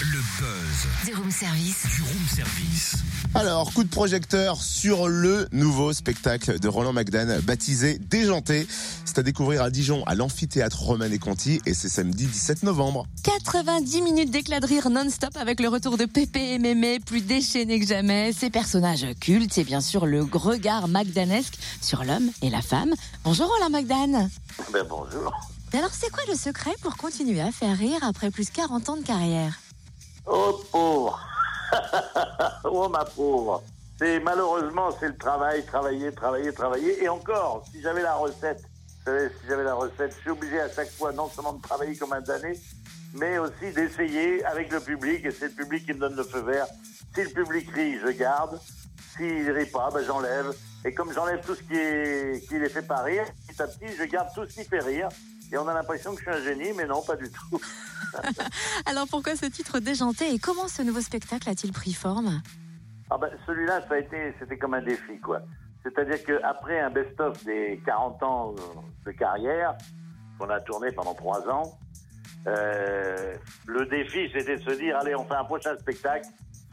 Le buzz Du room service. du room service. Alors, coup de projecteur sur le nouveau spectacle de Roland McDan, baptisé Déjanté. C'est à découvrir à Dijon, à l'amphithéâtre Romain et Conti, et c'est samedi 17 novembre. 90 minutes d'éclat de rire non-stop avec le retour de Pépé et Mémé, plus déchaînés que jamais. Ces personnages cultes et bien sûr le regard magdanesque sur l'homme et la femme. Bonjour Roland McDan. Ben bonjour. Alors c'est quoi le secret pour continuer à faire rire après plus de 40 ans de carrière Oh pauvre. oh ma pauvre. C'est malheureusement c'est le travail, travailler, travailler, travailler. Et encore, si j'avais la recette, si j'avais la recette, je suis obligé à chaque fois non seulement de travailler comme un damné, mais aussi d'essayer avec le public. Et c'est le public qui me donne le feu vert. Si le public rit, je garde. S'il rit pas, ben j'enlève. Et comme j'enlève tout ce qui, est, qui les fait pas rire, petit à petit, je garde tout ce qui fait rire. Et on a l'impression que je suis un génie, mais non, pas du tout. Alors pourquoi ce titre déjanté et comment ce nouveau spectacle a-t-il pris forme? Ah ben, celui-là, ça a été, c'était comme un défi, quoi. C'est-à-dire qu'après un best-of des 40 ans de carrière, qu'on a tourné pendant trois ans, euh, le défi, c'était de se dire, allez, on fait un prochain spectacle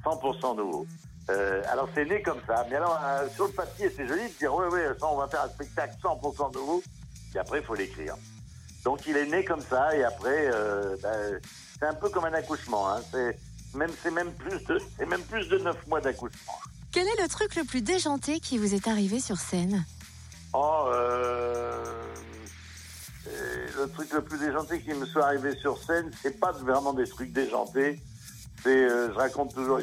100% nouveau. Euh, alors c'est né comme ça. Mais alors, euh, sur le papier, c'est joli de dire, oui, oui, ça, on va faire un spectacle 100% nouveau. Et après, il faut l'écrire. Donc il est né comme ça, et après, euh, ben, c'est un peu comme un accouchement. Hein. C'est même, c'est même plus de, c'est même plus de neuf mois d'accouchement. Quel est le truc le plus déjanté qui vous est arrivé sur scène? Oh, le truc le plus déjanté qui me soit arrivé sur scène, c'est pas vraiment des trucs déjantés. Euh, je raconte toujours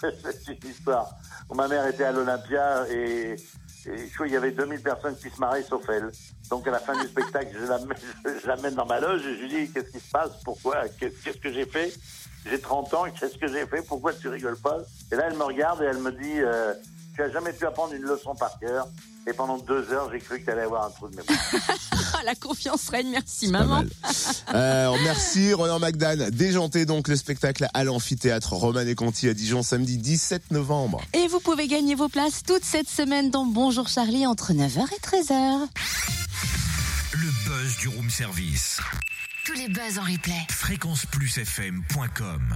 cette histoire. ma mère était à l'Olympia et, et y avait 2000 personnes qui se marraient sauf elle. Donc à la fin du spectacle, je l'amène, dans ma loge et je lui dis qu'est-ce qui se passe, pourquoi, qu'est-ce qu'est-ce que j'ai fait? J'ai 30 ans, qu'est-ce que j'ai fait? Pourquoi tu rigoles pas? Et là, elle me regarde et elle me dit euh, tu as jamais pu apprendre une leçon par cœur. Et pendant deux heures, j'ai cru que tu allais avoir un trou de mémoire. Ah, la confiance règne, merci maman. Euh, merci Roland McDan. Déjanté donc le spectacle à l'amphithéâtre Romain et Conti à Dijon samedi 17 novembre. Et vous pouvez gagner vos places toute cette semaine dans Bonjour Charlie entre 9h et 13h. Le buzz du room service. Tous les buzz en replay. Fréquenceplusfm.com